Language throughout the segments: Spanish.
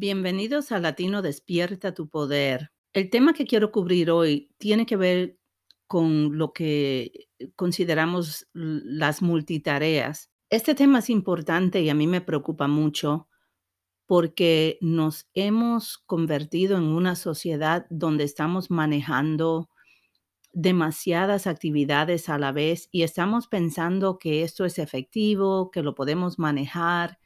Bienvenidos a Latino Despierta tu Poder. El tema que quiero cubrir hoy tiene que ver con lo que consideramos las multitareas. Este tema es importante y a mí me preocupa mucho porque nos hemos convertido en una sociedad donde estamos manejando demasiadas actividades a la vez y estamos pensando que esto es efectivo, que lo podemos manejar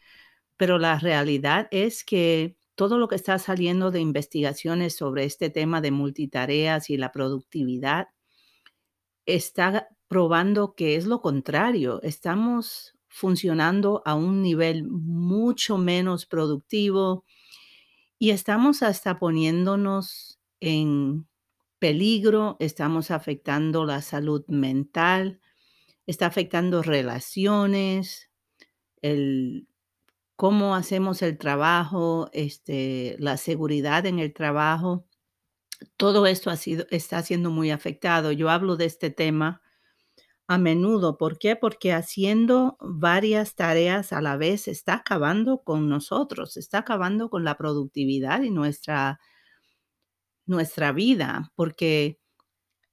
pero la realidad es que todo lo que está saliendo de investigaciones sobre este tema de multitareas y la productividad está probando que es lo contrario. Estamos funcionando a un nivel mucho menos productivo y estamos hasta poniéndonos en peligro, estamos afectando la salud mental, está afectando relaciones, el cómo hacemos el trabajo, este, la seguridad en el trabajo, todo esto ha sido, está siendo muy afectado. Yo hablo de este tema a menudo. ¿Por qué? Porque haciendo varias tareas a la vez está acabando con nosotros, está acabando con la productividad y nuestra, nuestra vida, porque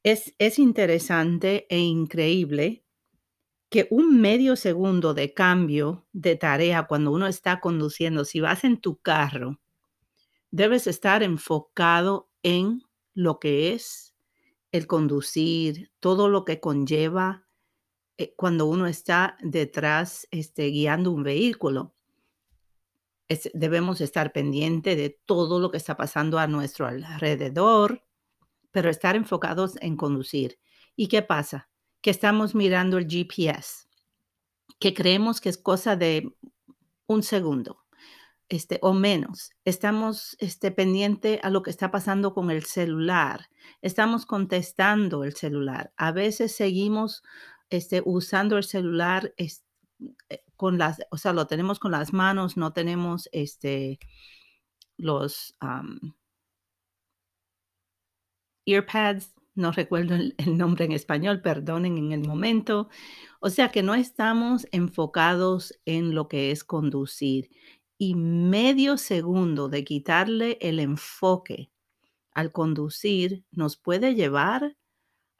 es, es interesante e increíble que un medio segundo de cambio de tarea cuando uno está conduciendo, si vas en tu carro, debes estar enfocado en lo que es el conducir, todo lo que conlleva eh, cuando uno está detrás este, guiando un vehículo. Debemos estar pendiente de todo lo que está pasando a nuestro alrededor, pero estar enfocados en conducir. ¿Y qué pasa? Que estamos mirando el GPS que creemos que es cosa de un segundo, este, o menos. Estamos este, pendiente a lo que está pasando con el celular. Estamos contestando el celular. A veces seguimos este, usando el celular es- eh, con las, o sea, lo tenemos con las manos, no tenemos este, los am, earpads, no recuerdo el, el nombre en español, perdonen en el momento. O sea que no estamos enfocados en lo que es conducir. Y medio segundo de quitarle el enfoque al conducir nos puede llevar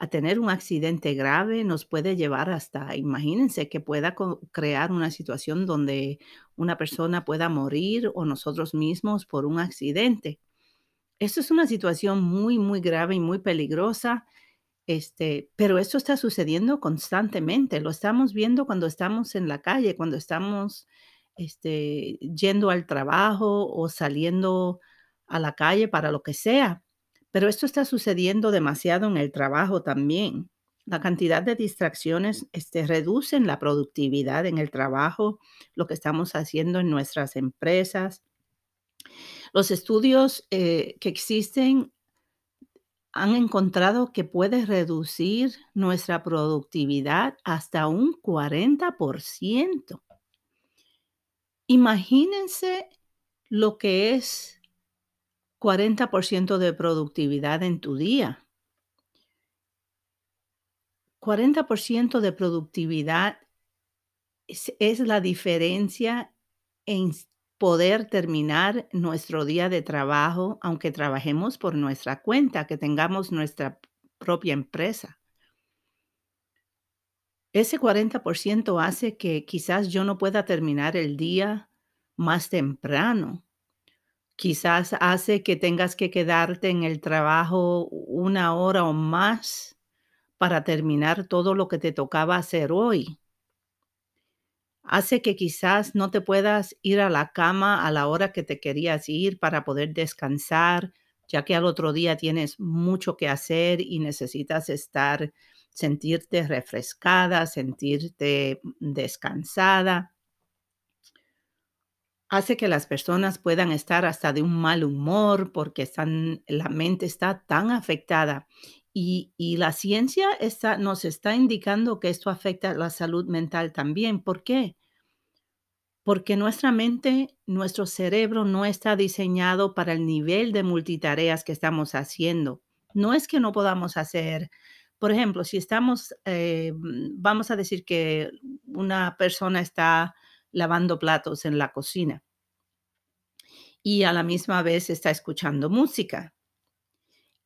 a tener un accidente grave, nos puede llevar hasta, imagínense, que pueda crear una situación donde una persona pueda morir o nosotros mismos por un accidente. Esto es una situación muy, muy grave y muy peligrosa, este, pero esto está sucediendo constantemente. Lo estamos viendo cuando estamos en la calle, cuando estamos este, yendo al trabajo o saliendo a la calle para lo que sea. Pero esto está sucediendo demasiado en el trabajo también. La cantidad de distracciones este, reducen la productividad en el trabajo, lo que estamos haciendo en nuestras empresas. Los estudios eh, que existen han encontrado que puede reducir nuestra productividad hasta un 40%. Imagínense lo que es 40% de productividad en tu día. 40% de productividad es, es la diferencia en poder terminar nuestro día de trabajo, aunque trabajemos por nuestra cuenta, que tengamos nuestra propia empresa. Ese 40% hace que quizás yo no pueda terminar el día más temprano. Quizás hace que tengas que quedarte en el trabajo una hora o más para terminar todo lo que te tocaba hacer hoy. Hace que quizás no te puedas ir a la cama a la hora que te querías ir para poder descansar, ya que al otro día tienes mucho que hacer y necesitas estar, sentirte refrescada, sentirte descansada. Hace que las personas puedan estar hasta de un mal humor porque están, la mente está tan afectada. Y, la ciencia está, nos está indicando que esto afecta la salud mental también. ¿Por qué? Porque nuestra mente, nuestro cerebro no está diseñado para el nivel de multitareas que estamos haciendo. No es que no podamos hacer, por ejemplo, si estamos, eh, vamos a decir que una persona está lavando platos en la cocina y a la misma vez está escuchando música.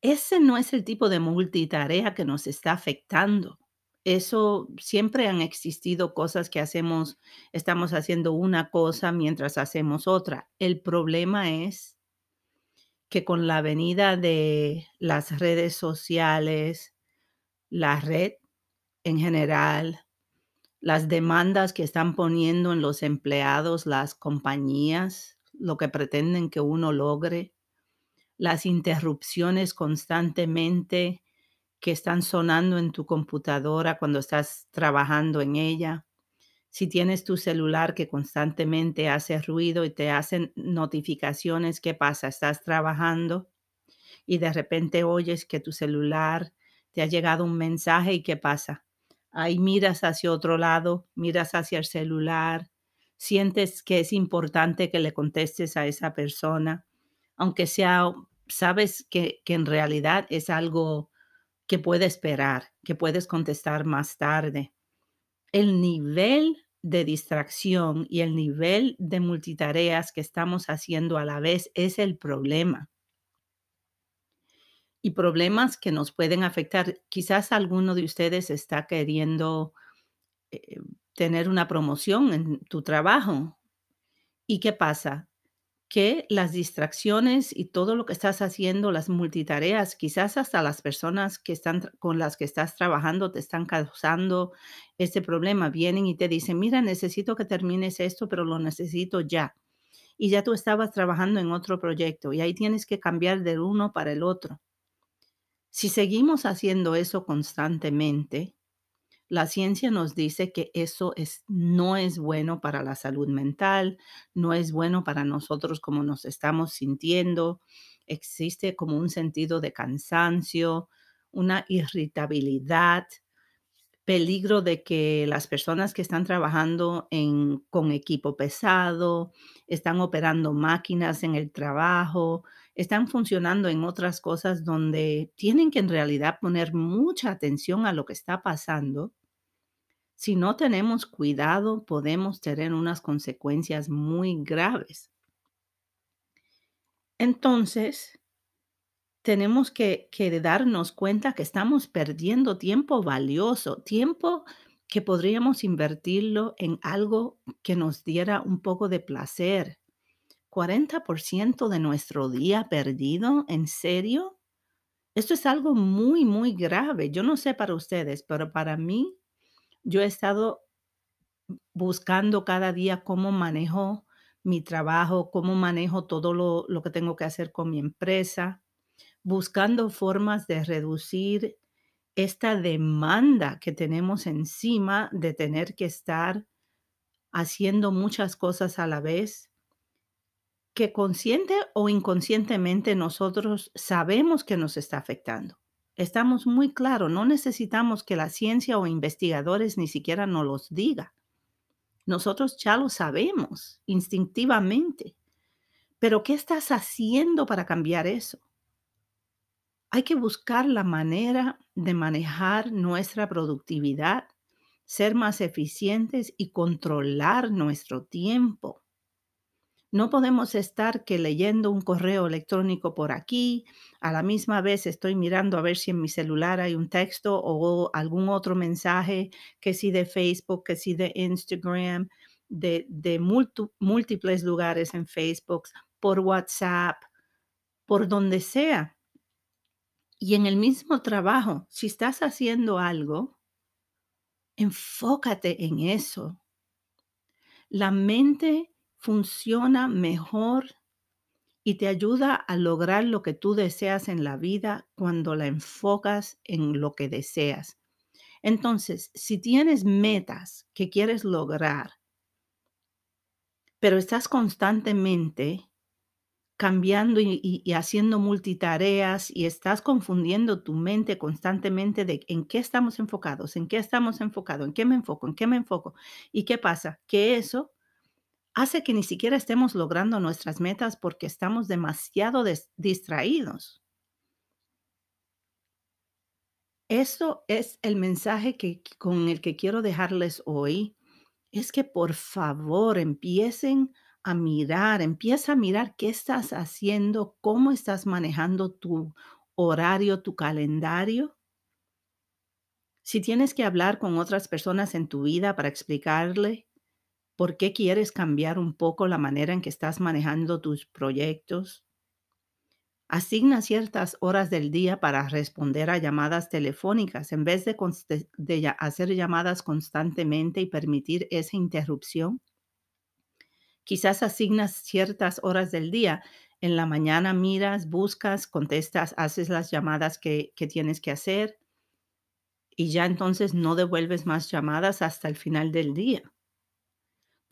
Ese no es el tipo de multitarea que nos está afectando. Eso siempre han existido cosas que hacemos, estamos haciendo una cosa mientras hacemos otra. El problema es que con la venida de las redes sociales, la red en general, las demandas que están poniendo en los empleados, las compañías, lo que pretenden que uno logre, las interrupciones constantemente que están sonando en tu computadora cuando estás trabajando en ella. Si tienes tu celular que constantemente hace ruido y te hacen notificaciones, ¿qué pasa? Estás trabajando y de repente oyes que tu celular te ha llegado un mensaje y ¿qué pasa? ahí miras hacia otro lado, miras hacia el celular, sientes que es importante que le contestes a esa persona, aunque sea, sabes que, que en realidad es algo que puede esperar, que puedes contestar más tarde. El nivel de distracción y el nivel de multitareas que estamos haciendo a la vez es el problema y problemas que nos pueden afectar. Quizás alguno de ustedes está queriendo eh, tener una promoción en tu trabajo. ¿Y qué pasa? Que las distracciones y todo lo que estás haciendo, las multitareas, quizás hasta las personas que están con las que estás trabajando te están causando este problema. Vienen y te dicen, mira, necesito que termines esto, pero lo necesito ya. Y ya tú estabas trabajando en otro proyecto y ahí tienes que cambiar del uno para el otro. Si seguimos haciendo eso constantemente, la ciencia nos dice que eso es, no es bueno para la salud mental, no es bueno para nosotros como nos estamos sintiendo. Existe como un sentido de cansancio, una irritabilidad, peligro de que las personas que están trabajando en, con equipo pesado, están operando máquinas en el trabajo, están funcionando en otras cosas donde tienen que en realidad poner mucha atención a lo que está pasando. Si no tenemos cuidado, podemos tener unas consecuencias muy graves. Entonces, tenemos que, darnos cuenta que estamos perdiendo tiempo valioso, tiempo que podríamos invertirlo en algo que nos diera un poco de placer. 40% de nuestro día perdido, ¿en serio? Esto es algo muy, muy grave. Yo no sé para ustedes, pero para mí, yo he estado buscando cada día cómo manejo mi trabajo, cómo manejo todo lo, lo que tengo que hacer con mi empresa buscando formas de reducir esta demanda que tenemos encima de tener que estar haciendo muchas cosas a la vez, que consciente o inconscientemente nosotros sabemos que nos está afectando. Estamos muy claros, no necesitamos que la ciencia o investigadores ni siquiera nos los diga. Nosotros ya lo sabemos instintivamente. Pero ¿qué estás haciendo para cambiar eso? Hay que buscar la manera de manejar nuestra productividad, ser más eficientes y controlar nuestro tiempo. No podemos estar que leyendo un correo electrónico por aquí, a la misma vez estoy mirando a ver si en mi celular hay un texto o algún otro mensaje, que si de Facebook, que si de Instagram, de, de múltiples lugares en Facebook, por WhatsApp, por donde sea. Y en el mismo trabajo, si estás haciendo algo, enfócate en eso. La mente funciona mejor y te ayuda a lograr lo que tú deseas en la vida cuando la enfocas en lo que deseas. Entonces, si tienes metas que quieres lograr, pero estás constantemente cambiando y, haciendo multitareas y estás confundiendo tu mente constantemente de en qué estamos enfocados, en qué estamos enfocados, en qué me enfoco, en qué me enfoco. ¿Y qué pasa? Que eso hace que ni siquiera estemos logrando nuestras metas porque estamos demasiado distraídos. Eso es el mensaje que, con el que quiero dejarles hoy. Es que por favor empiecen a mirar, empieza a mirar qué estás haciendo, cómo estás manejando tu horario, tu calendario. Si tienes que hablar con otras personas en tu vida para explicarle por qué quieres cambiar un poco la manera en que estás manejando tus proyectos, asigna ciertas horas del día para responder a llamadas telefónicas en vez de, hacer llamadas constantemente y permitir esa interrupción. Quizás asignas ciertas horas del día. En la mañana miras, buscas, contestas, haces las llamadas que, que tienes que hacer y ya entonces no devuelves más llamadas hasta el final del día.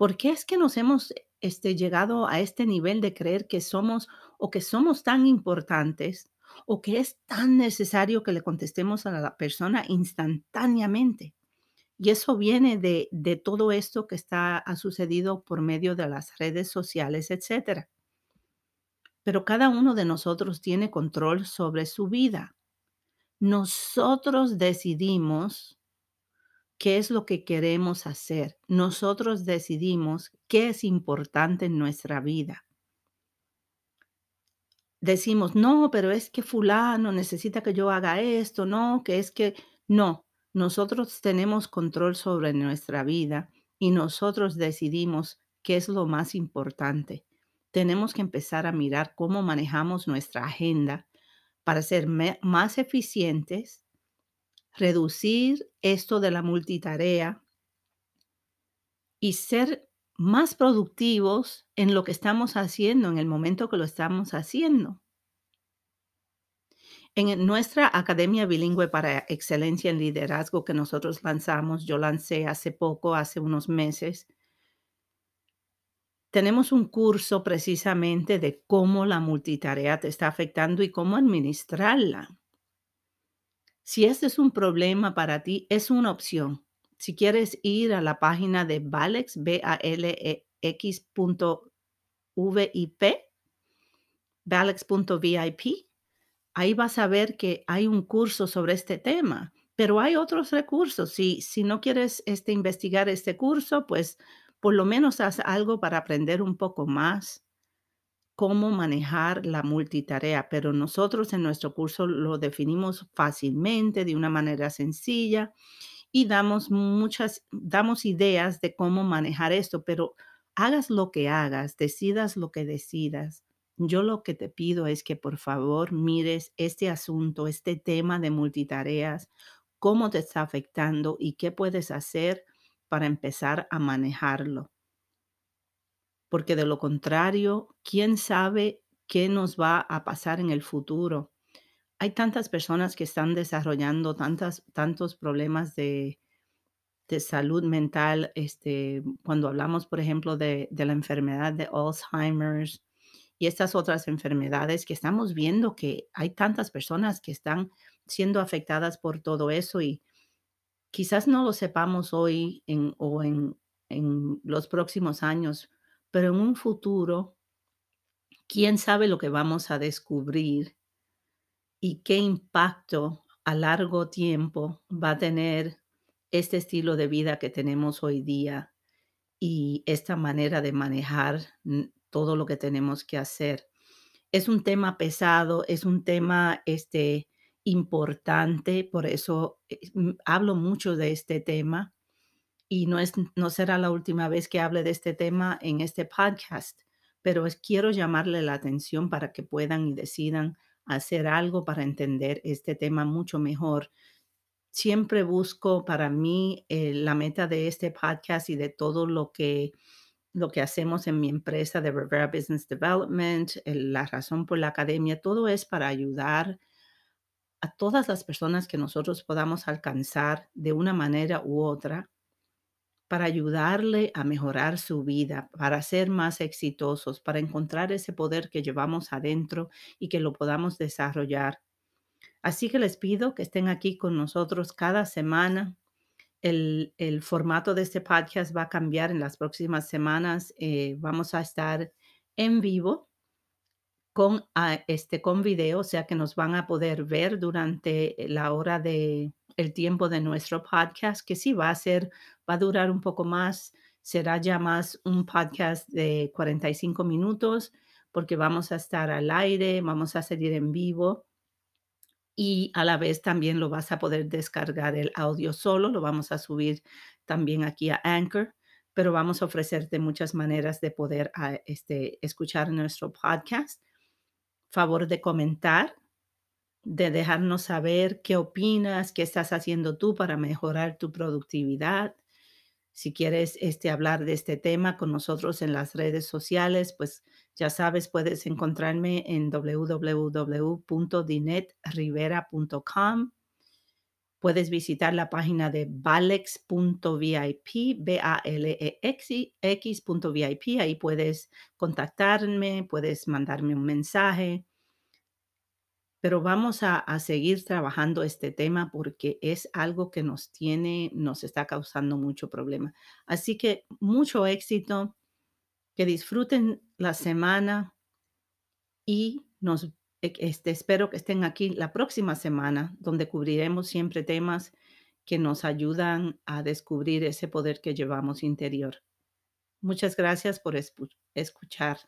¿Por qué es que nos hemos este, llegado a este nivel de creer que somos o que somos tan importantes o que es tan necesario que le contestemos a la persona instantáneamente? Y eso viene de, de todo esto que está, ha sucedido por medio de las redes sociales, etcétera. Pero cada uno de nosotros tiene control sobre su vida. Nosotros decidimos qué es lo que queremos hacer. Nosotros decidimos qué es importante en nuestra vida. Decimos, no, pero es que fulano necesita que yo haga esto, no, que es que no, nosotros tenemos control sobre nuestra vida y nosotros decidimos qué es lo más importante. Tenemos que empezar a mirar cómo manejamos nuestra agenda para ser más eficientes reducir esto de la multitarea y ser más productivos en lo que estamos haciendo, en el momento que lo estamos haciendo. En nuestra Academia Bilingüe para Excelencia en Liderazgo que nosotros lanzamos, yo lancé hace poco, hace unos meses, tenemos un curso precisamente de cómo la multitarea te está afectando y cómo administrarla. Si este es un problema para ti, es una opción. Si quieres ir a la página de Valex, b a l e x.vip, valex.vip, ahí vas a ver que hay un curso sobre este tema, pero hay otros recursos. Si, si no quieres este, investigar este curso, pues por lo menos haz algo para aprender un poco más cómo manejar la multitarea, pero nosotros en nuestro curso lo definimos fácilmente, de una manera sencilla y damos muchas, damos ideas de cómo manejar esto, pero hagas lo que hagas, decidas lo que decidas. Yo lo que te pido es que por favor mires este asunto, este tema de multitareas, cómo te está afectando y qué puedes hacer para empezar a manejarlo porque de lo contrario, ¿quién sabe qué nos va a pasar en el futuro? Hay tantas personas que están desarrollando tantas, tantos problemas de, de salud mental, este, cuando hablamos, por ejemplo, de, de la enfermedad de Alzheimer's y estas otras enfermedades que estamos viendo que hay tantas personas que están siendo afectadas por todo eso y quizás no lo sepamos hoy o en, en los próximos años, pero en un futuro, quién sabe lo que vamos a descubrir y qué impacto a largo tiempo va a tener este estilo de vida que tenemos hoy día y esta manera de manejar todo lo que tenemos que hacer. Es un tema pesado, es un tema este, importante, por eso eh, hablo mucho de este tema y no, es, no será la última vez que hable de este tema en este podcast, pero quiero llamarle la atención para que puedan y decidan hacer algo para entender este tema mucho mejor. Siempre busco para mí eh, la meta de este podcast y de todo lo que lo que hacemos en mi empresa de Rivera Business Development, la razón por la academia, todo es para ayudar a todas las personas que nosotros podamos alcanzar de una manera u otra para ayudarle a mejorar su vida, para ser más exitosos, para encontrar ese poder que llevamos adentro y que lo podamos desarrollar. Así que les pido que estén aquí con nosotros cada semana. El, formato de este podcast va a cambiar en las próximas semanas. Eh, vamos a estar en vivo con, ah, este, con video, o sea que nos van a poder ver durante la hora de el tiempo de nuestro podcast, que sí va a ser va a durar un poco más será ya más un podcast de 45 minutos porque vamos a estar al aire, vamos a seguir en vivo y a la vez también lo vas a poder descargar el audio solo, lo vamos a subir también aquí a Anchor, pero vamos a ofrecerte muchas maneras de poder ah, este, escuchar nuestro podcast. Favor de comentar, de dejarnos saber qué opinas, qué estás haciendo tú para mejorar tu productividad. Si quieres este, hablar de este tema con nosotros en las redes sociales, pues ya sabes, puedes encontrarme en www.dinetrivera.com. Puedes visitar la página de balex.vip, B-A-L-E-X.vip. Ahí puedes contactarme, puedes mandarme un mensaje. Pero vamos a, a, seguir trabajando este tema porque es algo que nos tiene, nos está causando mucho problema. Así que mucho éxito que disfruten la semana y nos e, este, espero que estén aquí la próxima semana, donde cubriremos siempre temas que nos ayudan a descubrir ese poder que llevamos interior. Muchas gracias por escuchar.